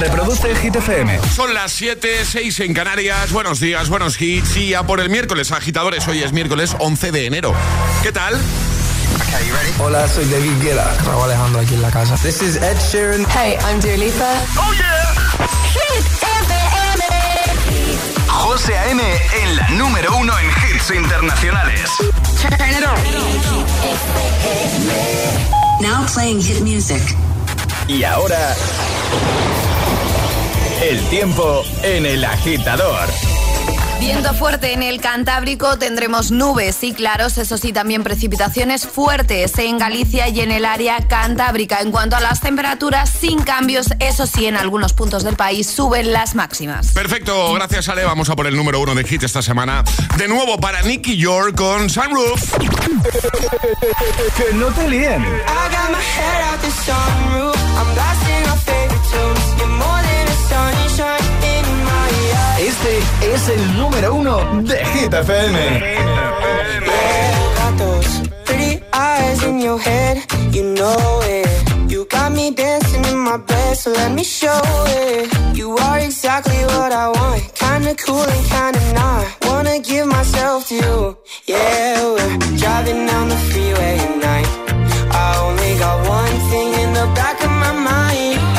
Reproduce Hit FM. Son las 7, 6 en Canarias. Buenos días, buenos hits. Y ya por el miércoles, agitadores. Hoy es miércoles 11 de enero. ¿Qué tal? Hola, soy David Guetta. Raúl Alejandro aquí en la casa. This is Ed Sheeran. Hey, I'm Dua Lipa. ¡Oh, yeah! Hit FM. José A.M. en la número uno en hits internacionales. Turn it on. Now playing hit music. Y ahora... El tiempo en el agitador. Viento fuerte en el Cantábrico, tendremos nubes y claros, eso sí, también precipitaciones fuertes en Galicia y en el área cantábrica. En cuanto a las temperaturas, sin cambios, eso sí, en algunos puntos del país suben las máximas. Perfecto, gracias Ale. Vamos a por el número uno de hit esta semana. De nuevo para Nicky York con Sunroof. Que no te líen. Este es el número uno de Hit FM. Pretty eyes in your head. You know it. You got me dancing in my bed, so let me show it. You are exactly what I want. Kinda cool and kinda not. Wanna give myself to you. Yeah, we're driving down the freeway at night. I only got one thing in the back of my mind.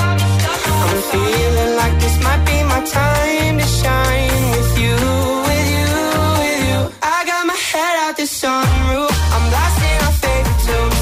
Feeling like this might be my time to shine with you, with you, with you. I got my head out the sunroof. I'm blasting our favorite tunes.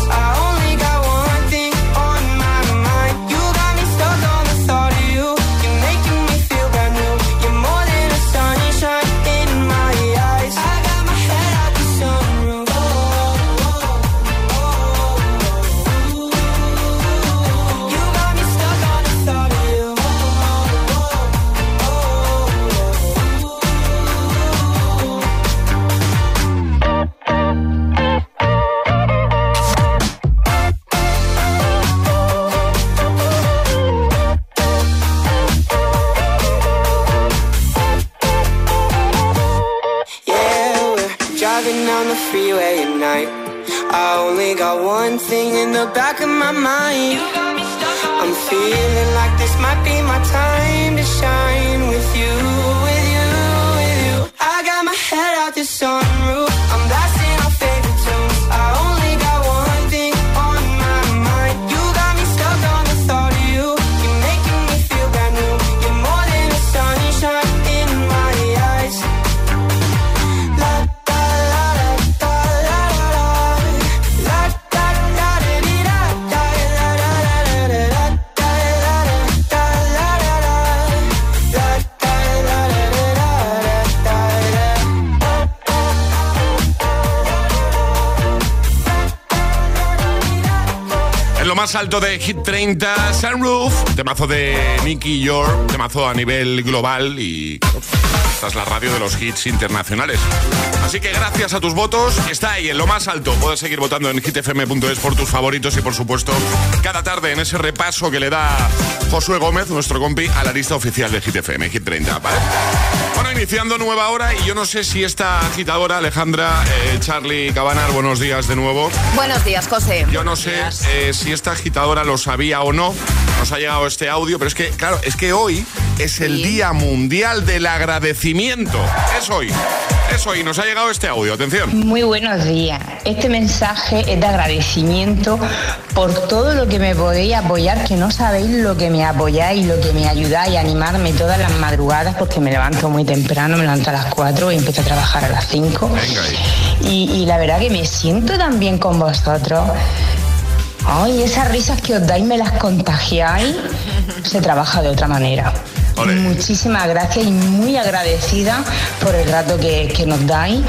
En lo más alto de Hit 30, Sunroof, temazo de Nicky York, temazo a nivel global y esta es la radio de los hits internacionales. Así que gracias a tus votos, está ahí en lo más alto. Puedes seguir votando en hitfm.es por tus favoritos y por supuesto cada tarde en ese repaso que le da Josué Gómez, nuestro compi, a la lista oficial de Hit FM, Hit 30, ¿vale? Bueno, iniciando nueva hora y yo no sé si esta agitadora, Alejandra, eh, Charlie Cabanar, buenos días de nuevo. Buenos días, José. Yo no sé eh, si esta agitadora lo sabía o no. Nos ha llegado este audio, pero es que, claro, es que hoy es el. Día Mundial del Agradecimiento. Es hoy. Es hoy. Nos ha llegado este audio. Atención. Muy buenos días. Este mensaje es de agradecimiento por todo lo que me podéis apoyar, que no sabéis lo que me apoyáis, lo que me ayudáis a animarme todas las madrugadas, porque me levanto muy temprano, me levanto a las 4 y empiezo a trabajar a las 5. Venga ahí. Y, y la verdad que me siento tan bien con vosotros. Ay, esas risas que os dais me las contagiáis. Se trabaja de otra manera. Muchísimas gracias y muy agradecida por el rato que, que nos dais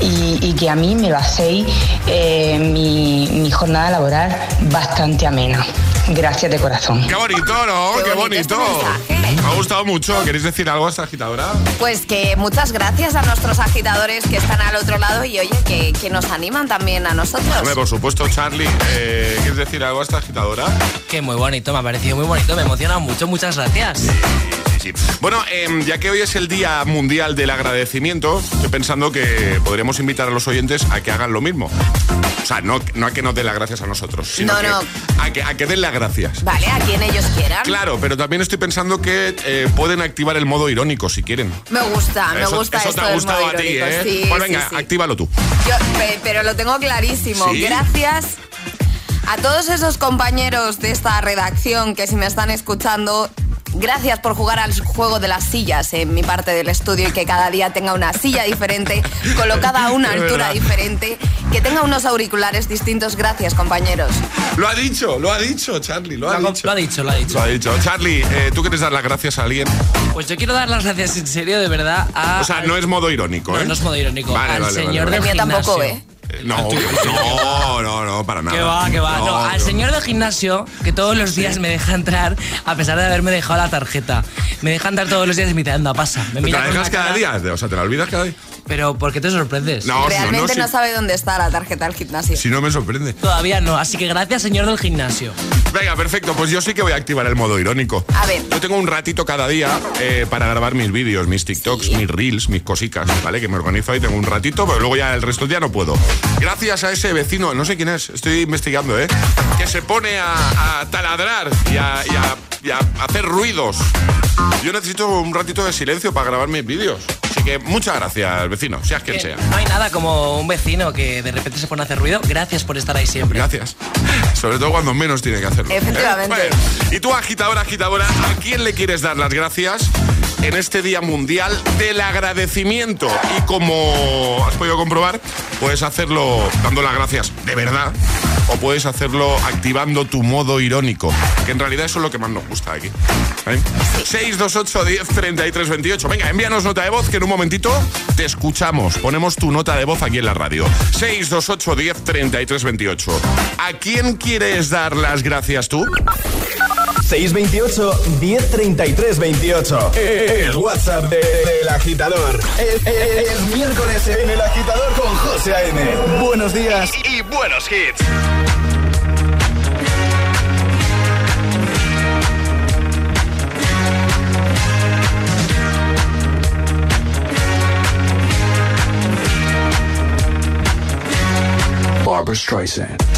y, y que a mí me lo hacéis eh, mi, mi jornada laboral bastante amena. Gracias de corazón. Qué bonito, ¿no? Qué Qué, bonito bonito. este. Me ha gustado mucho. ¿Queréis decir algo a esta agitadora? Pues que muchas gracias a nuestros agitadores que están al otro lado y oye, que, que nos animan también a nosotros. Hombre, por supuesto, Charlie. eh, ¿Quieres decir algo a esta agitadora? Que muy bonito, me ha parecido muy bonito, me emociona mucho, muchas gracias. Sí, sí, sí. Bueno, em, ya que hoy es el Día Mundial del Agradecimiento, estoy pensando que podríamos invitar a los oyentes a que hagan lo mismo. O sea, no, no a que nos den las gracias a nosotros, sino No, que- no. A, que, a que den las gracias. Vale, a quien ellos quieran. Claro, pero también estoy pensando que eh, pueden activar el modo irónico si quieren. Me gusta, me eso gusta eso esto te ha gustado a ti, ¿eh? sí, pues sí, venga, sí. actívalo tú. Yo, pe- pero lo tengo clarísimo. ¿Sí? Gracias a todos esos compañeros de esta redacción que si me están escuchando, gracias por jugar al juego de las sillas en mi parte del estudio y que cada día tenga una silla diferente, colocada a una altura diferente, que tenga unos auriculares distintos. Gracias, compañeros. Lo ha dicho, lo ha dicho, Charlie, lo ha Lo ha- dicho. lo ha dicho, lo ha dicho. Lo ha dicho. Charlie, eh, ¿tú quieres dar las gracias a alguien? Pues yo quiero dar las gracias en serio, de verdad, a. O sea, no es modo irónico, ¿eh? no es modo irónico. Vale, al vale, vale, señor vale. El del gimnasio. tampoco, ¿eh? No, no, no, no, para nada. Que va, que va. No, No, al no. señor del gimnasio, que todos los días me deja entrar, a pesar de haberme dejado la tarjeta. Me deja entrar todos los días y me dice, anda, pasa. Me ¿Te mira la con dejas cada cara- día? O sea, ¿te la olvidas cada día? Pero, ¿por qué te sorprendes? No, Realmente no, si- sabe dónde está la tarjeta del gimnasio. Si no me sorprende. Todavía no, así que gracias, señor del gimnasio. Venga, perfecto. Pues yo sí que voy a activar el modo irónico. A ver. Yo tengo un ratito cada día eh, para grabar mis vídeos, mis TikToks, Sí. mis Reels, mis cositas, ¿vale? Que me organizo ahí, tengo un ratito, pero luego ya el resto del día no puedo. Gracias a ese vecino, no sé quién es, estoy investigando, ¿eh? Que se pone a, a taladrar y a, y a- y a hacer ruidos. Yo necesito un ratito de silencio para grabar mis vídeos. Así que muchas gracias, vecino, seas quien sea. No hay nada como un vecino que de repente se pone a hacer ruido. Gracias por estar ahí siempre. Gracias. Sobre todo cuando menos tiene que hacerlo. Efectivamente. Bueno, y tú, agitadora, agitadora, ¿a quién le quieres dar las gracias en este Día Mundial del Agradecimiento? Y como has podido comprobar, puedes hacerlo dando las gracias de verdad o puedes hacerlo activando tu modo irónico, que en realidad eso es lo que más nos gusta aquí. ¿eh? 628 10 33 28. Venga, envíanos nota de voz que en un momentito te escuchamos. Ponemos tu nota de voz aquí en la radio. 628 10 33 28. ¿A quién quieres dar las gracias tú? 628 1033 28. El WhatsApp de- del agitador. Es, es- es miércoles en el agitador con José A.M. Buenos días. Y buenos hits. Barbara Streisand.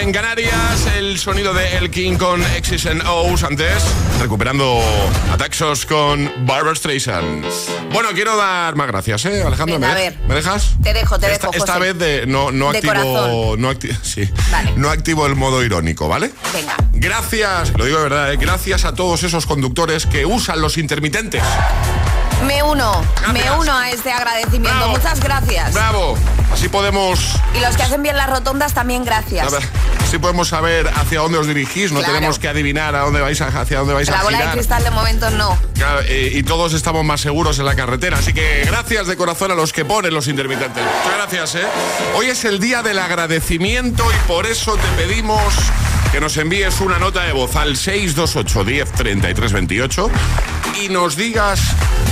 en Canarias, el sonido de El King con X's and O's antes, recuperando ataxos con Barbara Streisand. Bueno, quiero dar más gracias, ¿eh, Alejandro? ¿me, a ver. ¿Me, dejas? Te dejo, te esta, dejo. Esta vez de, no, no activo. No, activo el modo irónico, ¿vale? Venga. Gracias, lo digo de verdad, ¿eh? gracias a todos esos conductores que usan los intermitentes. Me uno, me uno a este agradecimiento. Muchas gracias. Bravo. Así podemos... Y los que hacen bien las rotondas también, gracias. Así podemos saber hacia dónde os dirigís, no tenemos que adivinar a dónde vais hacia dónde vais la a La bola de cristal de momento no. Y, todos estamos más seguros en la carretera, así que gracias de corazón a los que ponen los intermitentes. Gracias, ¿eh? Hoy es el día del agradecimiento y por eso te pedimos que nos envíes una nota de voz al 628 10 28 y nos digas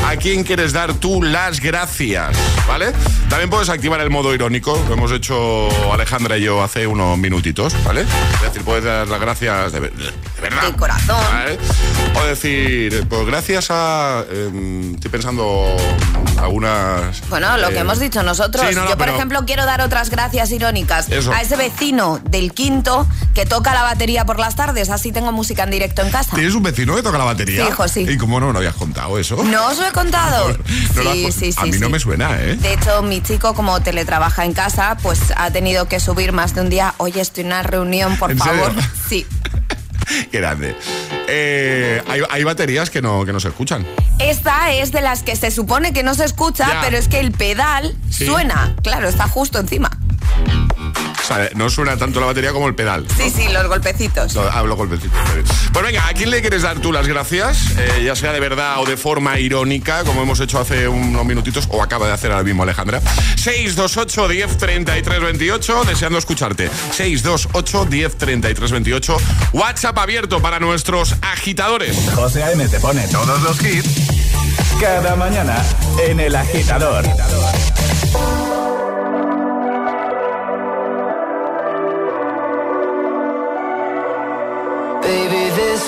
a quién quieres dar tú las gracias, ¿vale? También puedes activar el modo irónico, lo hemos hecho Alejandra y yo hace unos minutitos, ¿vale? Es decir, puedes dar las gracias de, verdad. De corazón. O decir, pues gracias a... Em, estoy pensando algunas... Bueno, lo que eh, hemos dicho nosotros. Yo, por ejemplo, quiero dar otras gracias irónicas a ese vecino del quinto que toca la batería por las tardes, así tengo música en directo en casa. ¿Tienes un vecino que toca la batería? Sí, hijo, ¿Y cómo no me lo habías contado eso? No, soy contado. sí, sí, sí. A mí no me suena, ¿eh? De hecho, mi chico, como teletrabaja en casa, pues ha tenido que subir más de un día. Oye, estoy en una reunión, por favor. Sí. Qué grande. Eh, hay, baterías que no, que no se escuchan. Esta es de las que se supone que no se escucha, pero es que el pedal suena. Claro, está justo encima no suena tanto la batería como el pedal. Sí, sí, los golpecitos. Ah, los golpecitos. Pues venga, ¿a quién le quieres dar tú las gracias? Eh, ya sea de verdad o de forma irónica, como hemos hecho hace unos minutitos, o acaba de hacer ahora mismo Alejandra. 628 10 33 28, deseando escucharte. 628 10 33 28. WhatsApp abierto para nuestros agitadores. José A.M. te pone todos los hits cada mañana en el agitador.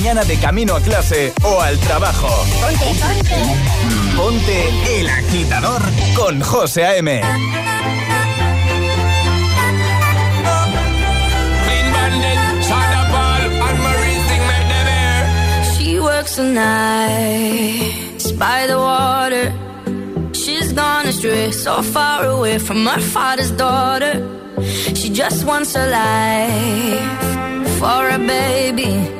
Mañana de camino a clase o al trabajo. Ponte, ponte. Ponte el agitador con José A.M. She works the night by the water. She's gone astray, so far away from her father's daughter. She just wants a life for a baby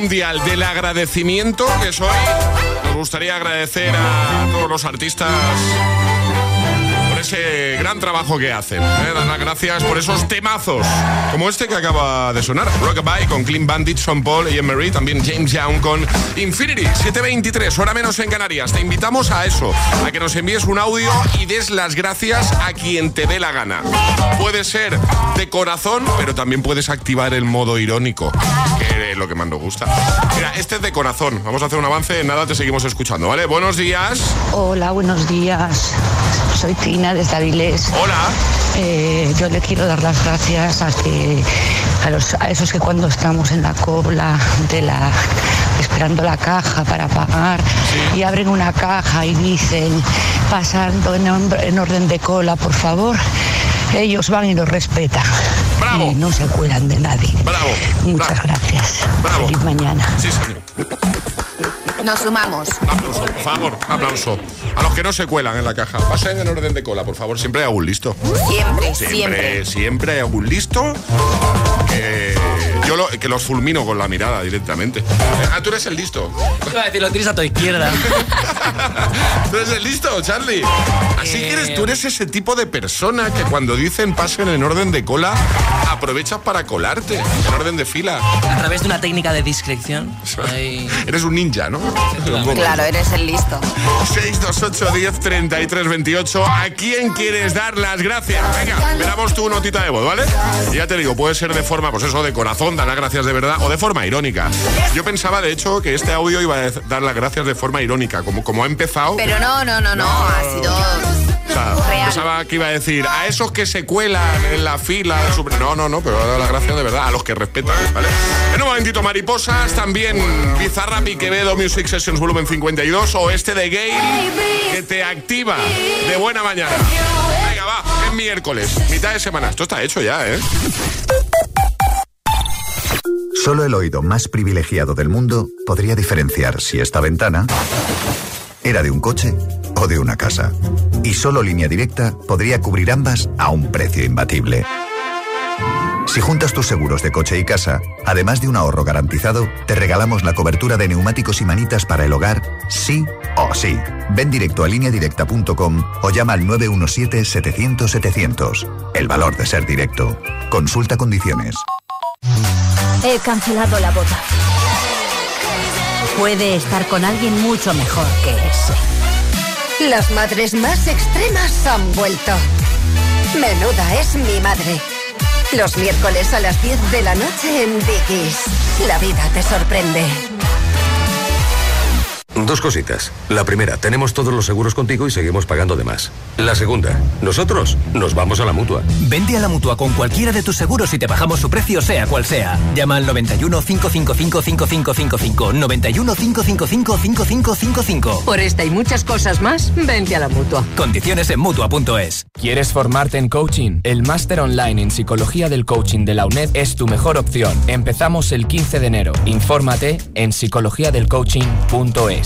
Mundial del Agradecimiento, que es hoy, nos gustaría agradecer a todos los artistas ese gran trabajo que hacen. ¿eh? Dar las gracias por esos temazos, como este que acaba de sonar. Rockabye con Clean Bandit, Sean Paul y Marie, también James Young con Infinity, 723, hora menos en Canarias. Te invitamos a eso, a que nos envíes un audio y des las gracias a quien te dé la gana. Puede ser de corazón, pero también puedes activar el modo irónico, que es lo que más nos gusta. Mira, este es de corazón. Vamos a hacer un avance, nada te seguimos escuchando, ¿vale? Buenos días. Hola, buenos días. Soy Tina desde Avilés. Hola. Eh, yo le quiero dar las gracias a que a, los, a esos que cuando estamos en la cola de la esperando la caja para pagar y abren una caja y dicen pasando en, orden de cola, por favor. Ellos van y nos respetan. Bravo. Y no se cuelan de nadie. Bravo. Muchas gracias. Bravo. Feliz mañana. Sí, señor. Nos sumamos. Aplauso, por favor, aplauso. A los que no se cuelan en la caja, pasen en orden de cola, por favor. Siempre hay algún listo. Siempre, Siempre, siempre. siempre hay algún listo que yo lo- que los fulmino con la mirada directamente. Ah, tú eres el listo. Iba a decir, lo tienes a tu izquierda. ¿Tú eres el listo, Charlie? Así que eres, tú eres ese tipo de persona que cuando dicen pasen en orden de cola, aprovechas para colarte en orden de fila. A través de una técnica de discreción. Eres un ninja, ¿no? Claro, eres el listo. 628 10 33 28. ¿A quién quieres dar las gracias? Venga, miramos tu notita de voz, ¿vale? Y ya te digo, puede ser de forma, pues eso, de corazón, dar las gracias de verdad, o de forma irónica. Yo pensaba, de hecho, que este audio iba a dar las gracias de forma irónica, como, como ha empezado. Pero no, no, no, no. Ha sido. o sea, real. pensaba que iba a decir a esos que se cuelan en la fila. No, no, no, pero ha dado las gracias de verdad a los que respetan, ¿vale? En un momentito, mariposas, también Bizarrap y Quevedo Music Sessions volumen 52 o este de Gale que te activa de buena mañana. Venga, va, es miércoles, mitad de semana. Esto está hecho ya, ¿eh? Solo el oído más privilegiado del mundo podría diferenciar si esta ventana era de un coche o de una casa. Y solo línea directa podría cubrir ambas a un precio imbatible. Si juntas tus seguros de coche y casa, además de un ahorro garantizado, te regalamos la cobertura de neumáticos y manitas para el hogar, sí o sí. Ven directo a lineadirecta.com o llama al 917-700-700. El valor de ser directo. Consulta condiciones. He cancelado la boda. Puede estar con alguien mucho mejor que ese. Las madres más extremas han vuelto. Menuda es mi madre. Los miércoles a las 10 de la noche en Dickies. La vida te sorprende. Dos cositas. La primera, tenemos todos los seguros contigo y seguimos pagando de más. La segunda, nosotros nos vamos a la mutua. Vende a la mutua con cualquiera de tus seguros y te bajamos su precio, sea cual sea. Llama al 91 555 5555. 91 555 5555. Por esta y muchas cosas más, vente a la mutua. Condiciones en mutua.es. ¿Quieres formarte en coaching? El máster online en psicología del coaching de la UNED es tu mejor opción. Empezamos el 15 de enero. Infórmate en psicologiadelcoaching.es.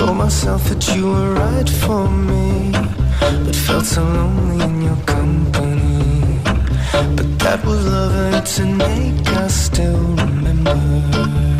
Told myself that you were right for me, but felt so lonely in your company. But that was love to make us still remember.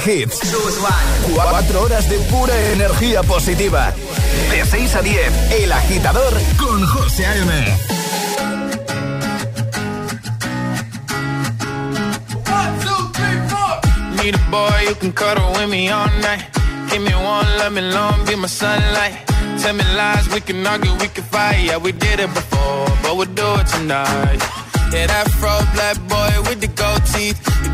Hits. Cuatro horas de pura energía positiva. De 6 a 10, El Agitador con José A.M. Need a boy who can cuddle with me all night. Give me one, let me long, be my sunlight. Tell me lies, we can argue, we can fight. Yeah, we did it before, but we'll do it tonight. Yeah, that fro black boy with the gold teeth.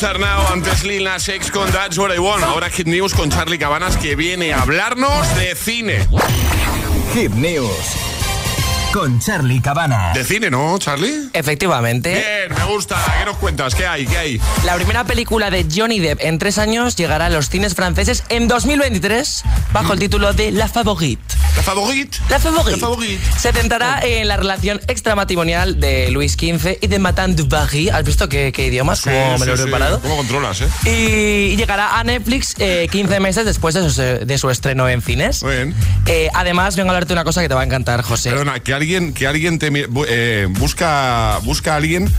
Sarnau, antes Lil Nas X con That's What I Want. Ahora Hit News con Charlie Cabanas que viene a hablarnos de cine. Hit News con Charlie Cabana. De cine, ¿no, Charlie? Efectivamente. Bien, me gusta. ¿Qué nos cuentas? ¿Qué hay? ¿Qué hay? La primera película de Johnny Depp en tres años llegará a los cines franceses en 2023 bajo el título de La Favorite. ¿La Favorite? La Favorite. La Favorite. Se centrará en la relación extramatrimonial de Luis XV y de Madame du Barry. ¿Has visto qué, qué idiomas? ¿Cómo me lo he sí. preparado? ¿Cómo controlas, eh? Y llegará a Netflix eh, 15 meses después de su, de su estreno en cines. Muy bien. Eh, además, vengo a hablarte de una cosa que te va a encantar, José. Perdona, que alguien, que alguien te eh, busca, busca a alguien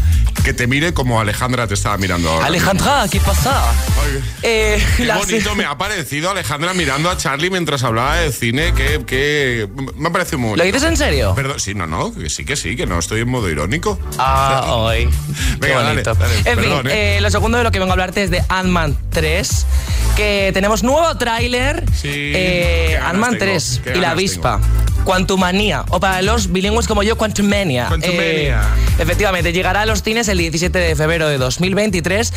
que te mire como Alejandra te estaba mirando ahora. Alejandra, ¿qué pasa? Ay, Eh, Qué bonito me ha parecido Alejandra mirando a Charlie mientras hablaba de cine. Que, que me ha parecido muy. ¿Lo dices en serio? Perdón, sí, no, no, que sí, que sí, que no estoy en modo irónico. Ah. Qué Venga, dale, dale. En Perdón, fin, ¿eh? eh, lo segundo de lo que vengo a hablarte es de Ant-Man 3. Que tenemos nuevo tráiler. Sí, eh, Ant-Man tengo, 3 qué y la avispa. Quantumania. O para los bilingües como yo, Quantumania. Quantumania. Eh, efectivamente, llegará a los cines el 17 de febrero de 2023.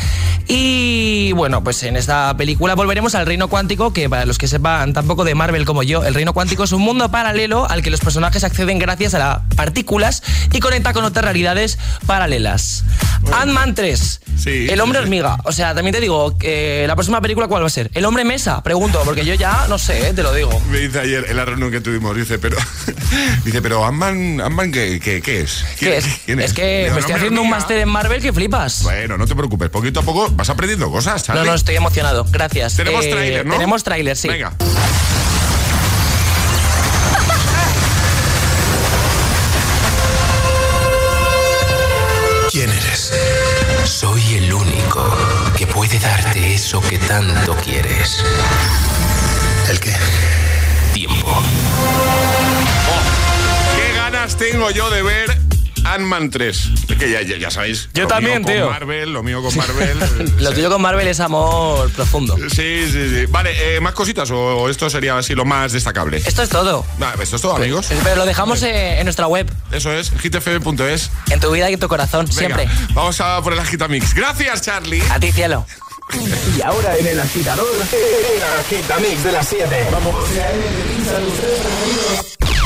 Y bueno, pues en esta película volveremos al reino cuántico, que para los que sepan tampoco de Marvel como yo, el reino cuántico es un mundo paralelo al que los personajes acceden gracias a las partículas y conecta con otras realidades paralelas. Ant-Man 3. Sí, el hombre sí, sí. hormiga. O sea, también te digo, que la próxima película, ¿cuál va a ser? ¿El hombre mesa? Pregunto, porque yo ya no sé, eh, te lo digo. Me dice ayer en la reunión que tuvimos, dice, pero dice, pero Ant-Man, Ant-Man, ¿qué, qué, qué es? ¿Quién- ¿Qué es? quién Es que Digo, me "No, estoy haciendo un hormiga". máster en Marvel que flipas. Bueno, no te preocupes, poquito a poco vas aprendiendo cosas, No, no, estoy emocionado. Gracias. Tenemos Eh, tráiler, ¿no? Tenemos tráiler, sí. Venga. ¿Quién eres? Soy el único que puede darte eso que tanto quieres. ¿El qué? Tiempo. ¿Qué ganas tengo yo de ver Ant-Man 3? Es que ya, ya, ya sabéis. Yo lo también, mío tío. Con Marvel, lo mío con Marvel. Lo tuyo con Marvel es amor profundo. Sí, sí, sí. Vale, eh, ¿más cositas o, esto sería así lo más destacable? Esto es todo. Vale, esto es todo, amigos. Pero lo dejamos eh, en nuestra web, Eso es, hitfm.es. en tu vida y en tu corazón, Venga, siempre. Vamos a por el Agitamix. Gracias, Charlie. A ti, cielo. Y ahora en el agitador, el agitamix de las 7. Vamos.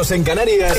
en Canarias,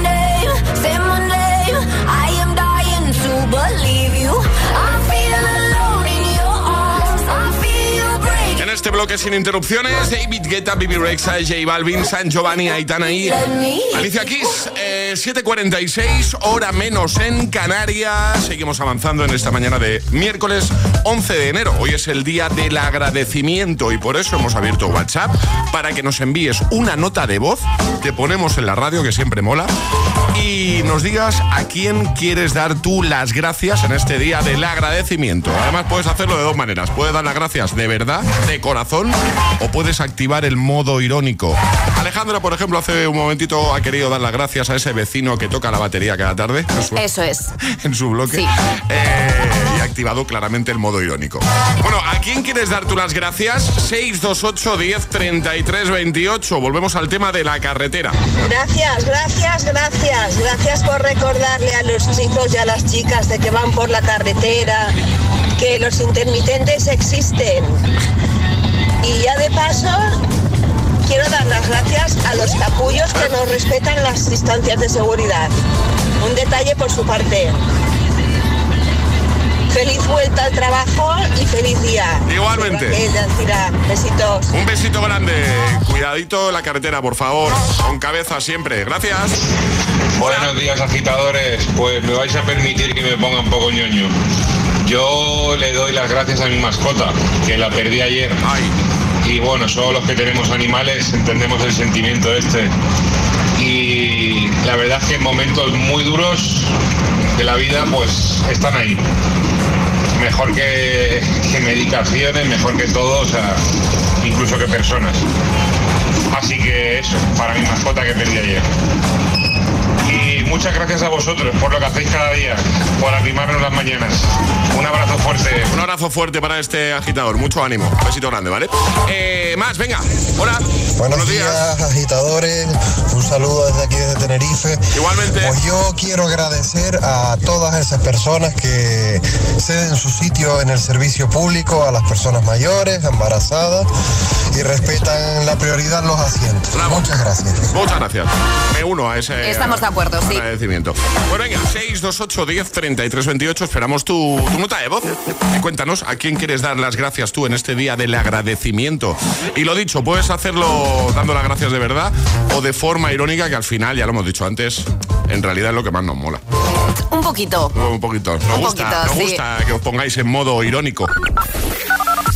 este bloque sin interrupciones, David Guetta, Bibi Rexa, J Balvin, San Giovanni, Aitana y Alicia Keys. Eh, 7.46, hora menos en Canarias. Seguimos avanzando en esta mañana de miércoles 11 de enero. Hoy es el día del agradecimiento y por eso hemos abierto WhatsApp para que nos envíes una nota de voz que ponemos en la radio, que siempre mola, y nos digas a quién quieres dar tú las gracias en este día del agradecimiento. Además, puedes hacerlo de dos maneras. Puedes dar las gracias de verdad, de corazón, o puedes activar el modo irónico. Alejandra, por ejemplo, hace un momentito ha querido dar las gracias a ese vecino que toca la batería cada tarde. su- Eso es. en su bloque Sí. Eh, y ha activado claramente el modo irónico. Bueno, ¿a quién quieres dar tú las gracias? 628 10 33 28. Volvemos al tema de la carretera. Gracias, gracias, gracias. Gracias por recordarle a los chicos y a las chicas de que van por la carretera que los intermitentes existen. A los capullos que nos respetan las distancias de seguridad. Un detalle por su parte. Feliz vuelta al trabajo y feliz día. Igualmente. Besitos. Un besito grande. Cuidadito la carretera, por favor. Con cabeza siempre. Gracias. Buenos días agitadores, pues me vais a permitir que me ponga un poco ñoño. Yo le doy las gracias a mi mascota, que la perdí ayer. Y bueno, solo los que tenemos animales entendemos el sentimiento este. Y la verdad es que en momentos muy duros de la vida, pues están ahí. Mejor que, medicaciones, mejor que todo, o sea, incluso que personas. Así que eso, para mi mascota que perdí ayer. Muchas gracias a vosotros por lo que hacéis cada día, por animarnos las mañanas. Un abrazo fuerte. Un abrazo fuerte para este agitador. Mucho ánimo. Un besito grande, ¿vale? Eh, más, venga. Hola. Buenos, días. agitadores. Un saludo desde aquí, desde Tenerife. Igualmente. Pues yo quiero agradecer a todas esas personas que ceden su sitio en el servicio público, a las personas mayores, embarazadas y respetan la prioridad los asientos. Muchas gracias. Muchas gracias. Me uno a ese Estamos de acuerdo, sí. Agradecimiento. Pues venga, 628 10 33 28. Esperamos tu, tu nota de voz. Cuéntanos a quién quieres dar las gracias tú en este día del agradecimiento. Y lo dicho, puedes hacerlo dando las gracias de verdad o de forma irónica, que al final, ya lo hemos dicho antes, en realidad es lo que más nos mola. Un poquito. Un poquito. Nos Un gusta, poquito, nos sí. gusta que os pongáis en modo irónico.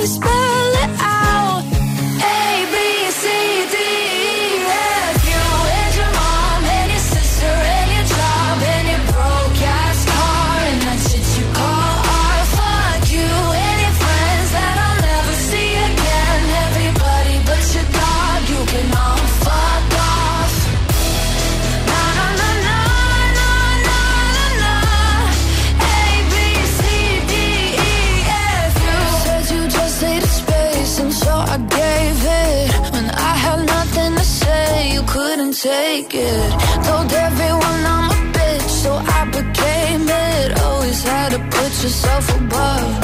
So let above.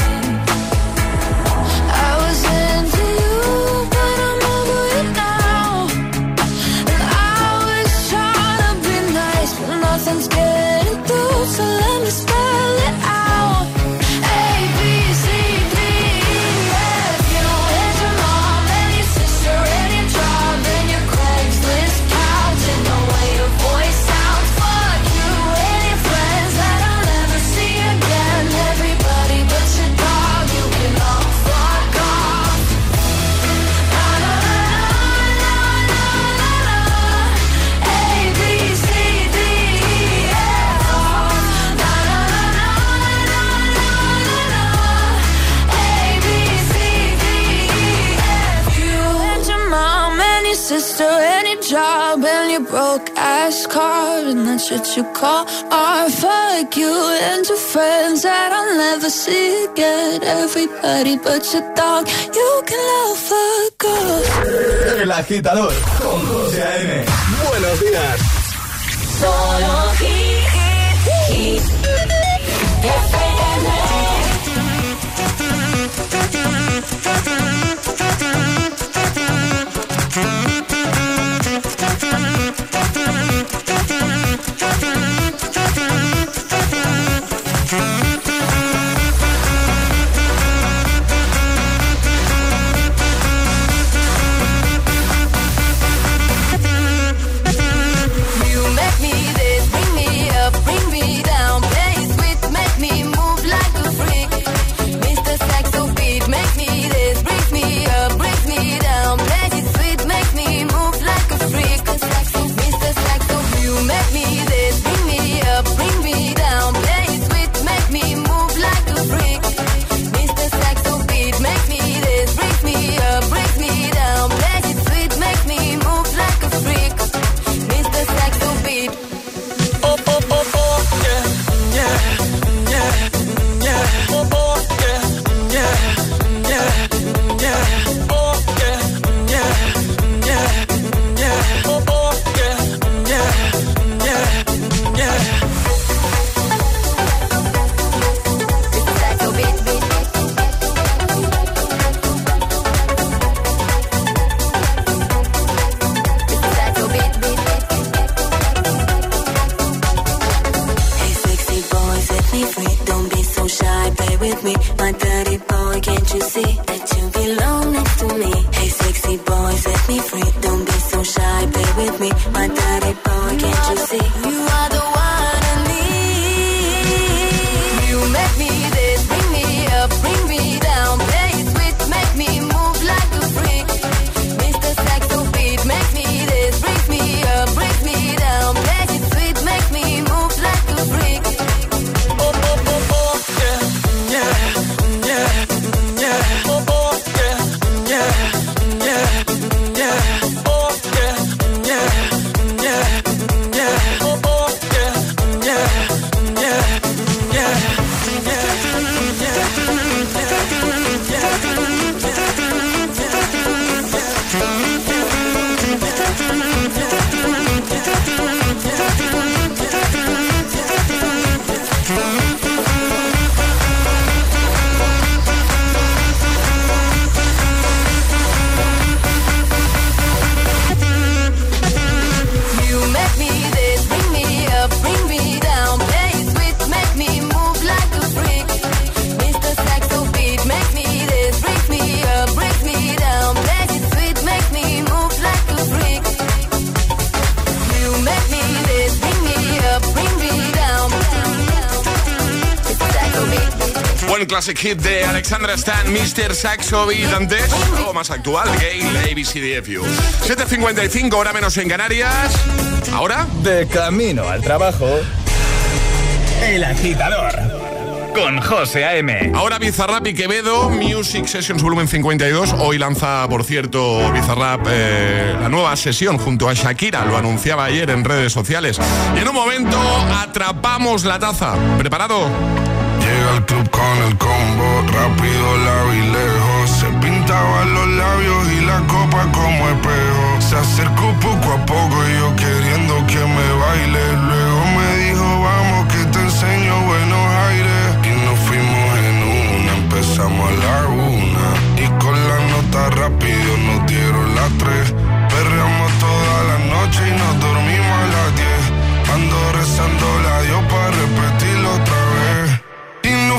something that's what you call art. Fuck you and your friends that I'll never see again. Everybody but your dog, you can love a girl. El agitador con José A.M. Buenos días. Solo hit, hit, hit. primer hit de Alexandra Stan, Mr. Saxo Beat antes, algo más actual, Gay, ABCDFU. 7.55, hora menos en Canarias. ¿Ahora? De camino al trabajo. El agitador con José A.M. Ahora Bizarrap y Quevedo, Music Sessions Volumen 52. Hoy lanza, por cierto, Bizarrap eh, la nueva sesión junto a Shakira. Lo anunciaba ayer en redes sociales. Y en un momento atrapamos la taza. ¿Preparado? al club con el combo, rápido la vi lejos. Se pintaba los labios y la copa como espejo. Se acercó poco a poco y yo queriendo que me baile. Luego me dijo, vamos que te enseño buenos aires. Y nos fuimos en una, empezamos a la una. Y con la nota rápido nos dieron las tres.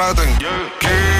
por más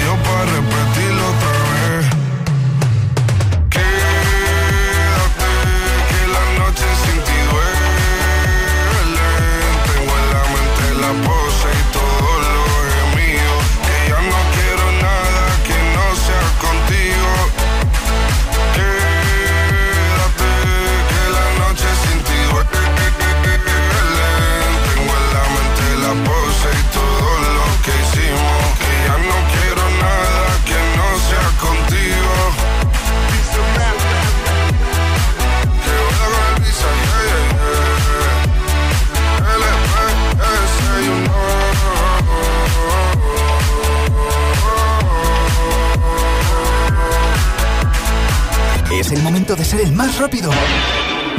Es el momento de ser el más rápido.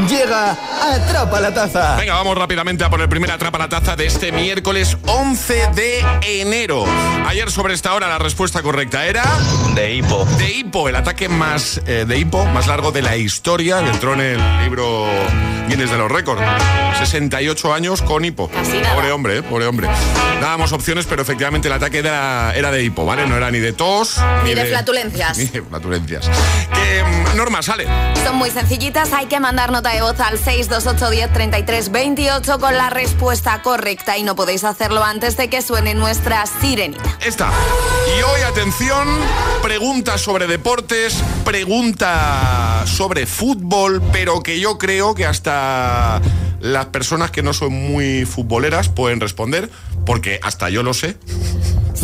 Llega Atrapa la Taza. Venga, vamos rápidamente a por el primer Atrapa la Taza de este miércoles 11 de enero. Ayer sobre esta hora la respuesta correcta era... De hipo. De hipo, el ataque más eh, de hipo más largo de la historia que entró en el libro Guinness de los récords. 68 años con hipo. Pobre hombre, eh, pobre hombre. Dábamos opciones, pero efectivamente el ataque era, era de hipo, ¿vale? No era ni de tos... Ni de flatulencias. Ni de flatulencias. Que, mm, Norma, sale. Son muy sencillitas, hay que mandar nota de voz al 628 10 33 28 con la respuesta correcta y no podéis hacerlo antes de que suene nuestra sirenita. Esta. Y hoy, atención, pregunta sobre deportes, pregunta sobre fútbol, pero que yo creo que hasta las personas que no son muy futboleras pueden responder, porque hasta yo lo sé.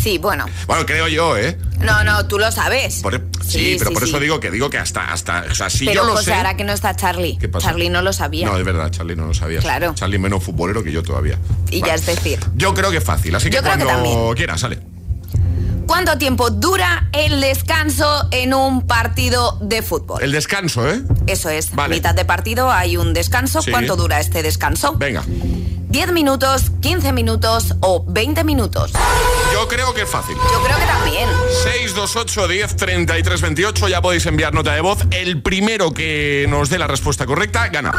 Sí, bueno. Bueno, creo yo, ¿eh? No, no, tú lo sabes. Por- sí, Sí, pero sí, por eso digo que digo que hasta, hasta, o sea, si Pero yo lo José, sé. ahora que no está Charlie. ¿Qué pasa? Charlie no lo sabía. No, es verdad, Charlie no lo sabía. Claro. Charlie menos futbolero que yo todavía. y Vale. ya es decir. Yo creo que es fácil, así que creo que cuando también. quieras, sale. ¿Cuánto tiempo dura el descanso en un partido de fútbol? El descanso, ¿eh? Eso es. Vale. Mitad de partido hay un descanso. ¿Cuánto dura este descanso? Venga. 10 minutos, 15 minutos o 20 minutos. Yo creo que es fácil. Yo creo que también. 628 10 33 28, ya podéis enviar nota de voz. El primero que nos dé la respuesta correcta gana.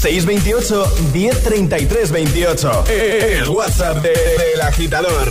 628 1033 28. El WhatsApp de- del agitador.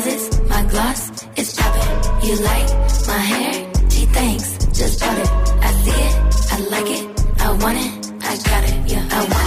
deposits, my gloss is poppin'. You like my hair? Gee, thanks, just put it. I see it, I like it, I want it, I got it, yeah, I want it.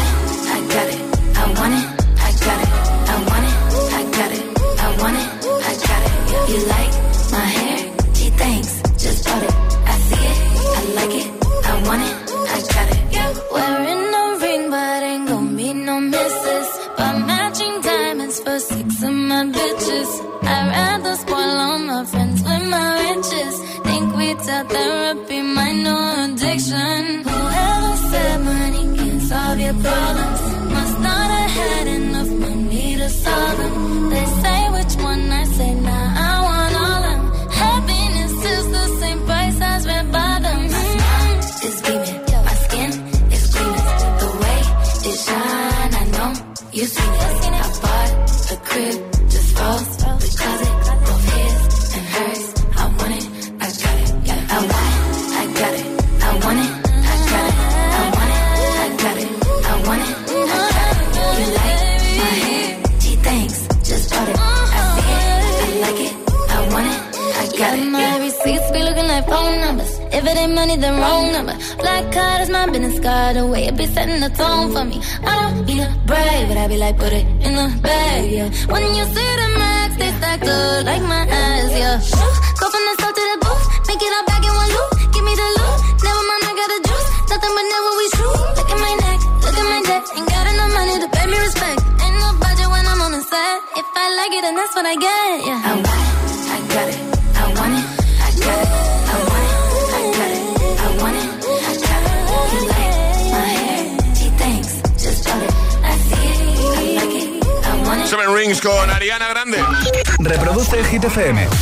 FM.